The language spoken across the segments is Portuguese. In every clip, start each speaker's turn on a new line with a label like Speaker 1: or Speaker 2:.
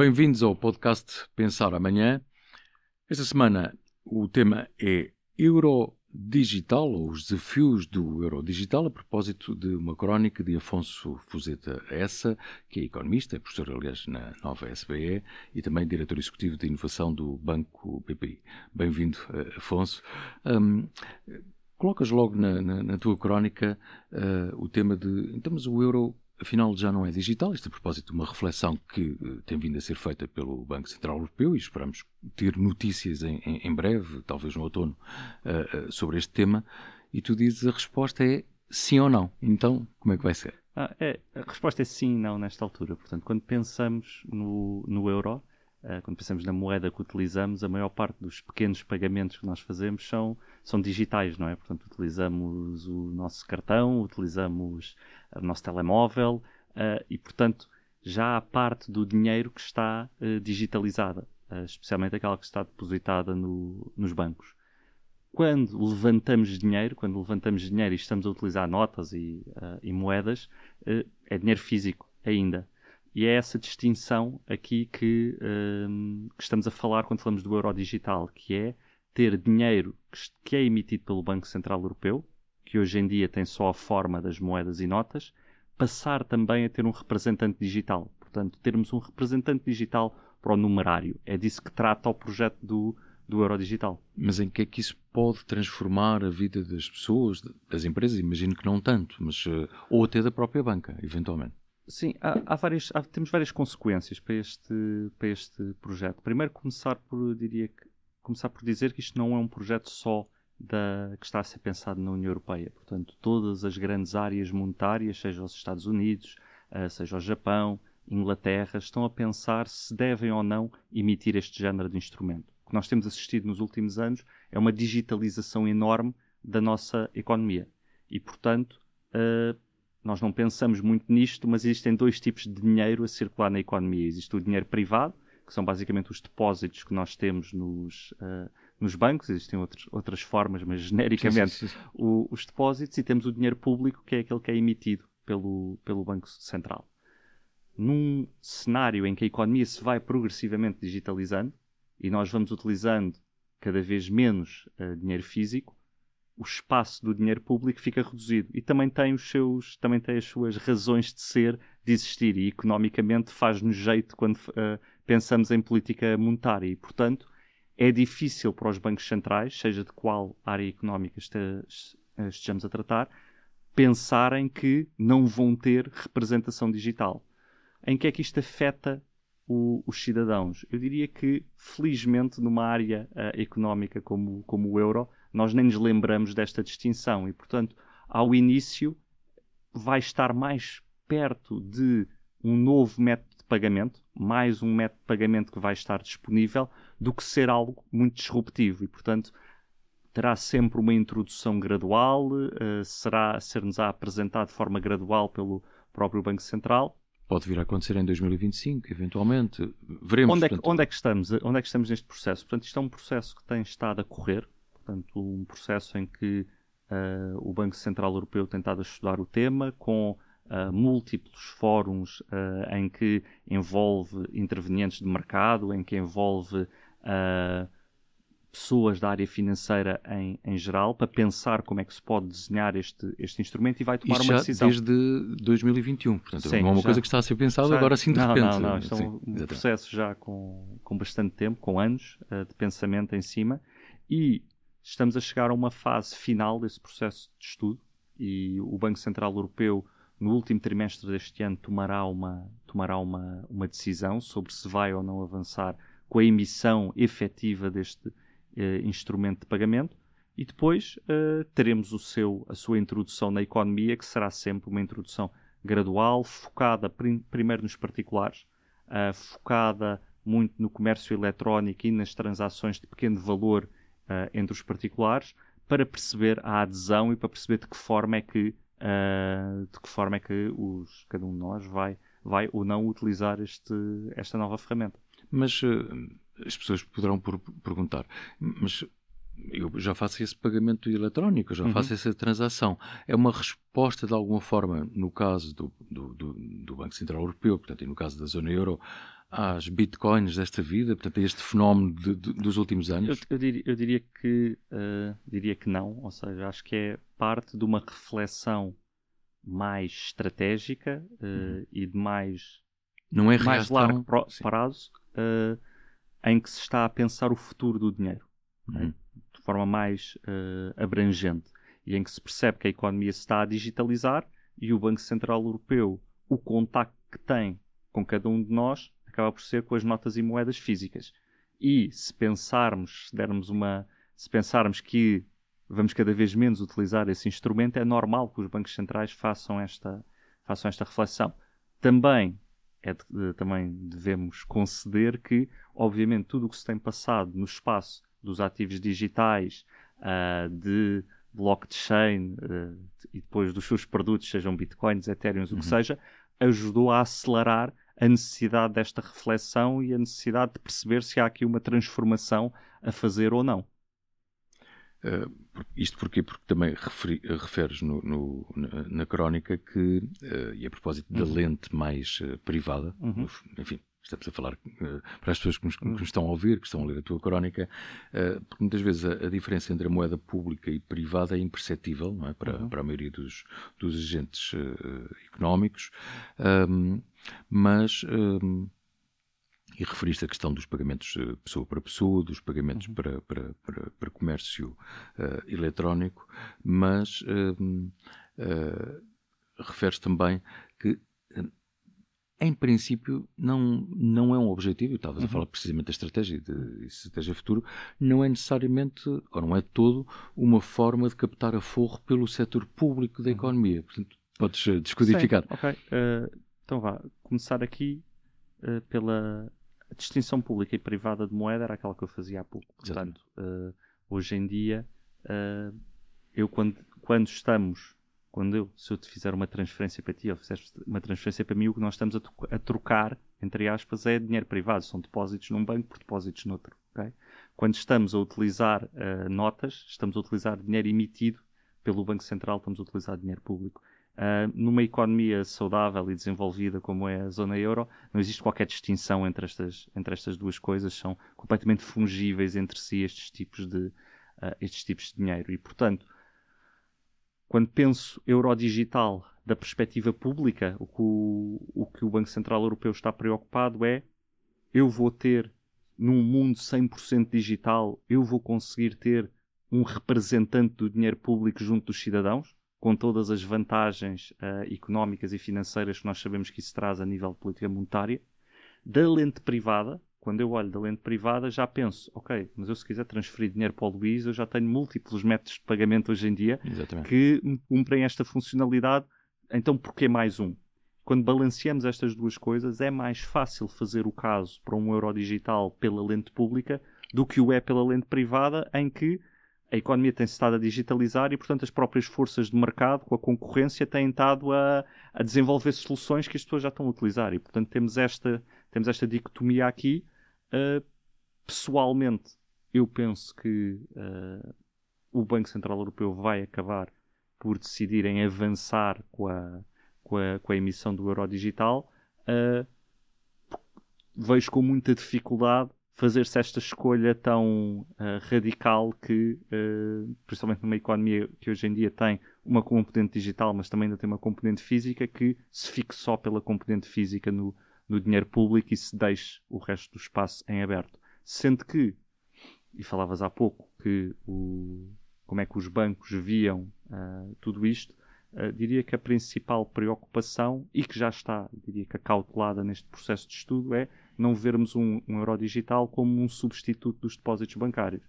Speaker 1: Bem-vindos ao podcast Pensar Amanhã. Esta semana o tema é Euro Digital, ou os desafios do Euro Digital, a propósito de uma crónica de Afonso Fuzeta Essa, que é economista, é professor, aliás, na nova SBE e também diretor executivo de inovação do Banco BPI. Bem-vindo, eh, Afonso. Um, colocas logo na, na, na tua crónica uh, o tema de. Então, mas o euro afinal já não é digital. Isto a propósito de uma reflexão que uh, tem vindo a ser feita pelo Banco Central Europeu e esperamos ter notícias em, em, em breve, talvez no outono, uh, sobre este tema. E tu dizes a resposta é sim ou não. Então, como é que vai ser?
Speaker 2: Ah, é, a resposta é sim e não nesta altura. Portanto, quando pensamos no, no euro, quando pensamos na moeda que utilizamos, a maior parte dos pequenos pagamentos que nós fazemos são, são digitais, não é? Portanto, utilizamos o nosso cartão, utilizamos o nosso telemóvel uh, e, portanto, já há parte do dinheiro que está digitalizada, especialmente aquela que está depositada no, nos bancos. Quando levantamos dinheiro, quando levantamos dinheiro e estamos a utilizar notas e, e moedas, é dinheiro físico ainda. E é essa distinção aqui que, que, estamos a falar quando falamos do euro digital, que é ter dinheiro que é emitido pelo Banco Central Europeu, que hoje em dia tem só a forma das moedas e notas, passar também a ter um representante digital. Portanto, termos um representante digital para o numerário. É disso que trata o projeto do, do euro digital.
Speaker 1: Mas em que é que isso pode transformar a vida das pessoas, das empresas? Imagino que não tanto, mas uh, ou até da própria banca, eventualmente.
Speaker 2: Sim, há, há várias, há, temos várias consequências para este, para este projeto. Primeiro, começar por, diria que, começar por dizer que isto não é um projeto só da, que está a ser pensado na União Europeia. Portanto, todas as grandes áreas monetárias, seja os Estados Unidos, uh, seja o Japão, Inglaterra, estão a pensar se devem ou não emitir este género de instrumento. O que nós temos assistido nos últimos anos é uma digitalização enorme da nossa economia. E, portanto, uh, nós não pensamos muito nisto, mas existem dois tipos de dinheiro a circular na economia. Existe o dinheiro privado, que são basicamente os depósitos que nós temos nos, uh, nos bancos, existem outros, outras formas, mas genericamente sim, sim, sim. O, os depósitos e temos o dinheiro público, que é aquele que é emitido pelo, pelo Banco Central. Num cenário em que a economia se vai progressivamente digitalizando e nós vamos utilizando cada vez menos uh, dinheiro físico, o espaço do dinheiro público fica reduzido e também tem os seus também tem as suas razões de ser de existir e economicamente faz-nos jeito quando uh, pensamos em política monetária e portanto é difícil para os bancos centrais, seja de qual área económica estejamos a tratar, pensarem que não vão ter representação digital. Em que é que isto afeta o, os cidadãos? Eu diria que, felizmente, numa área uh, económica como, como o euro, nós nem nos lembramos desta distinção e, portanto, ao início vai estar mais perto de um novo método de pagamento, mais um método de pagamento que vai estar disponível, do que ser algo muito disruptivo e, portanto, terá sempre uma introdução gradual, uh, será ser-nos apresentado de forma gradual pelo próprio Banco Central.
Speaker 1: Pode vir a acontecer em 2025, eventualmente. Veremos.
Speaker 2: Onde é, que, onde é que estamos? Onde é que estamos neste processo? Portanto, isto é um processo que tem estado a correr, portanto, um processo em que uh, o Banco Central Europeu tem estado a estudar o tema com uh, múltiplos fóruns uh, em que envolve intervenientes de mercado, em que envolve pessoas da área financeira em, em geral para pensar como é que se pode desenhar este, este instrumento e vai tomar
Speaker 1: Isto
Speaker 2: uma decisão.
Speaker 1: desde 2021, portanto sim, não é uma já, coisa que está a ser pensada agora assim de
Speaker 2: não,
Speaker 1: repente.
Speaker 2: Não, não, isto sim, é um exatamente. processo já com, com bastante tempo, com anos de pensamento em cima e estamos a chegar a uma fase final desse processo de estudo e o Banco Central Europeu no último trimestre deste ano tomará uma, tomará uma, uma decisão sobre se vai ou não avançar com a emissão efetiva deste eh, instrumento de pagamento. E depois uh, teremos o seu, a sua introdução na economia, que será sempre uma introdução gradual, focada prim primeiro nos particulares, uh, focada muito no comércio eletrónico e nas transações de pequeno valor uh, entre os particulares, para perceber a adesão e para perceber de que forma é que, de que, forma é que os, cada um de nós vai, vai ou não utilizar este, esta nova ferramenta.
Speaker 1: Mas uh, as pessoas poderão por, perguntar, mas eu já faço esse pagamento eletrónico, já uhum. faço essa transação. É uma resposta, de alguma forma, no caso do, do, do, do, Banco Central Europeu, portanto, e no caso da zona euro, às bitcoins desta vida, portanto, a este fenómeno de, de, dos últimos anos?
Speaker 2: Eu, eu, diria, eu diria, que, uh, diria que não, ou seja, acho que é parte de uma reflexão mais estratégica uh, uhum. e de mais,
Speaker 1: não é
Speaker 2: mais largo prazo uh, em que se está a pensar o futuro do dinheiro uhum. de forma mais abrangente e em que se percebe que a economia se está a digitalizar e o Banco Central Europeu, o contacto que tem com cada um de nós, acaba por ser com as notas e moedas físicas. E se pensarmos, se dermos uma. Se pensarmos que vamos cada vez menos utilizar esse instrumento, é normal que os bancos centrais façam esta, façam esta reflexão. Também, é de, também devemos conceder que, obviamente, tudo o que se tem passado no espaço dos ativos digitais, uh, de blockchain uh, e depois dos seus produtos, sejam bitcoins, ethereum, uhum. o que uhum. seja, ajudou a acelerar a necessidade desta reflexão e a necessidade de perceber se há aqui uma transformação a fazer ou não.
Speaker 1: Uh, isto porquê? Porque também referi, referes no, no, na, na, crónica que, uh, e a propósito da uhum. lente mais uh, privada, uhum. enfim, estamos a falar uh, para as pessoas que nos, que nos, estão a ouvir, que estão a ler a tua crónica, uh, porque muitas vezes a, a, diferença entre a moeda pública e privada é imperceptível não é? Para, uhum. para a maioria dos, dos agentes uh, económicos, um, mas. Um, e referiste a questão dos pagamentos pessoa para pessoa, dos pagamentos uhum. para, para, para, para, comércio eletrónico, mas referes também que em princípio, não, não é um objetivo, estavas uhum. a falar precisamente da estratégia de estratégia futuro, não é necessariamente, ou não é todo, uma forma de captar aforro pelo setor público da uhum. economia. Portanto, podes uh, descodificar. Sim,
Speaker 2: ok. Uh, então vá, começar aqui uh, pela distinção pública e privada de moeda, era aquela que eu fazia há pouco. Portanto, hoje em dia, eu quando, quando estamos quando eu, se eu te fizer uma transferência para ti ou fizeres uma transferência para mim, o que nós estamos a, a, trocar, entre aspas, é dinheiro privado. São depósitos num banco por depósitos noutro. Okay? Quando estamos a utilizar uh, notas, estamos a utilizar dinheiro emitido pelo Banco Central, estamos a utilizar dinheiro público. Uh, numa economia saudável e desenvolvida como é a zona euro, não existe qualquer distinção entre estas, entre estas duas coisas, são completamente fungíveis entre si estes tipos de, uh, estes tipos de dinheiro. E, portanto, quando penso euro digital da perspectiva pública, o que o, o que o Banco Central Europeu está preocupado é eu vou ter, num mundo 100% digital, eu vou conseguir ter um representante do dinheiro público junto dos cidadãos, com todas as vantagens uh, económicas e financeiras que nós sabemos que isso traz a nível de política monetária, da lente privada, quando eu olho da lente privada, já penso, ok, mas eu se quiser transferir dinheiro para o Luís, eu já tenho múltiplos métodos de pagamento hoje em dia Exatamente. que cumprem esta funcionalidade, então porquê mais um? Quando balanceamos estas duas coisas, é mais fácil fazer o caso para um euro digital pela lente pública do que o é pela lente privada, em que a economia tem-se estado a digitalizar e, portanto, as próprias forças de mercado, com a concorrência, têm estado a, a desenvolver soluções que as pessoas já estão a utilizar. E, portanto, temos esta, temos esta dicotomia aqui Uh, pessoalmente, eu penso que uh, o Banco Central Europeu vai acabar por decidir em avançar com a, com a, com a emissão do euro digital. Uh, vejo com muita dificuldade fazer-se esta escolha tão uh, radical que, uh, principalmente numa economia que hoje em dia tem uma componente digital, mas também ainda tem uma componente física, que se fique só pela componente física no, no dinheiro público e se deixe o resto do espaço em aberto. Sendo que, e falavas há pouco, que o, como é que os bancos viam uh, tudo isto, diria que a principal preocupação, e que já está, diria que acautelada neste processo de estudo, é não vermos um, um euro digital como um substituto dos depósitos bancários.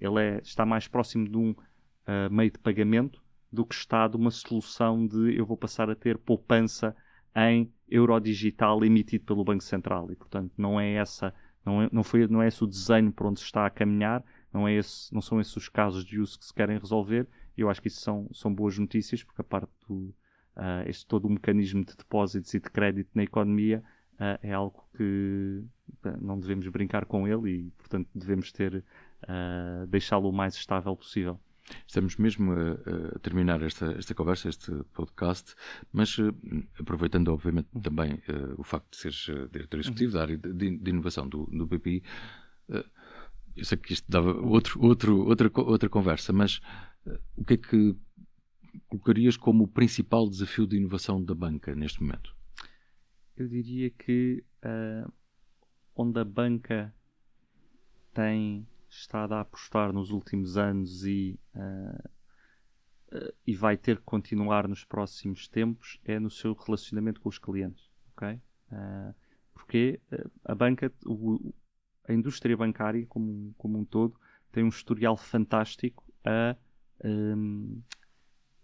Speaker 2: Ele é, está mais próximo de um uh, meio de pagamento do que está de uma solução de eu vou passar a ter poupança em euro digital emitido pelo Banco Central. E, portanto, não é essa, não é, não foi, não é esse o desenho para onde se está a caminhar, não, é esse, não são esses os casos de uso que se querem resolver. Eu acho que isso são, são boas notícias, porque a parte do, uh, este todo o mecanismo de depósitos e de crédito na economia uh, é algo que não devemos brincar com ele e, portanto, devemos ter uh, deixá-lo o mais estável possível.
Speaker 1: Estamos mesmo a, a terminar esta, esta conversa, este podcast, mas uh, aproveitando, obviamente, uhum. também uh, o facto de seres uh, diretor executivo uhum. da área de, de, inovação do, do BPI, eu sei que isto dava outro, outro, outra, outra conversa, mas o que é que colocarias como o principal desafio de inovação da banca neste momento?
Speaker 2: Eu diria que onde a banca tem estado a apostar nos últimos anos e, uh, uh, e vai ter que continuar nos próximos tempos é no seu relacionamento com os clientes. Uh, porque a banca, o, a indústria bancária como, como um todo, tem um historial fantástico a,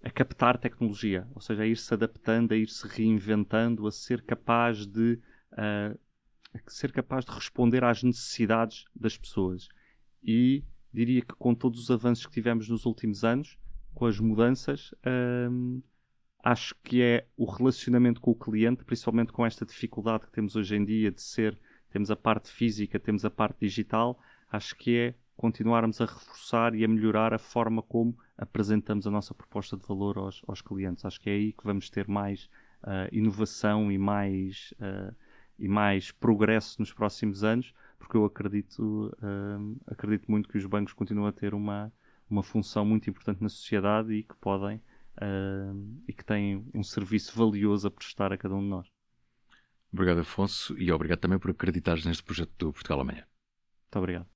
Speaker 2: a captar tecnologia, ou seja, a ir-se adaptando, a ir-se reinventando, a ser capaz de a ser capaz de responder às necessidades das pessoas. E diria que com todos os avanços que tivemos nos últimos anos, com as mudanças, hum, acho que é o relacionamento com o cliente, principalmente com esta dificuldade que temos hoje em dia de ser, temos a parte física, temos a parte digital, acho que é continuarmos a reforçar e a melhorar a forma como apresentamos a nossa proposta de valor aos, aos clientes. Acho que é aí que vamos ter mais uh, inovação e mais, uh, e mais progresso nos próximos anos, porque eu acredito, uh, acredito muito que os bancos continuam a ter uma, uma função muito importante na sociedade e que podem e que têm um serviço valioso a prestar a cada um de nós.
Speaker 1: Obrigado, Afonso, e obrigado também por acreditares neste projeto do Portugal Amanhã.
Speaker 2: Muito obrigado.